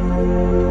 Música